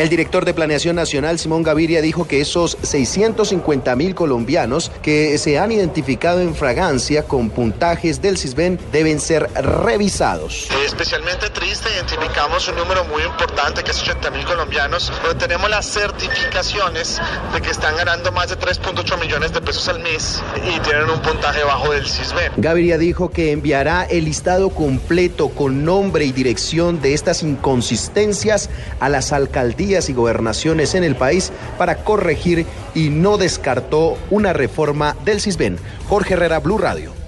El director de Planeación Nacional, Simón Gaviria, dijo que esos 650 mil colombianos que se han identificado en fragancia con puntajes del CISBEN deben ser revisados. Especialmente triste, identificamos un número muy importante, que es 80 mil colombianos, pero tenemos las certificaciones de que están ganando más de 3.8 millones de pesos al mes y tienen un puntaje bajo del CISBEN. Gaviria dijo que enviará el listado completo con nombre y dirección de estas inconsistencias a las alcaldías y gobernaciones en el país para corregir y no descartó una reforma del CISBEN. Jorge Herrera, Blue Radio.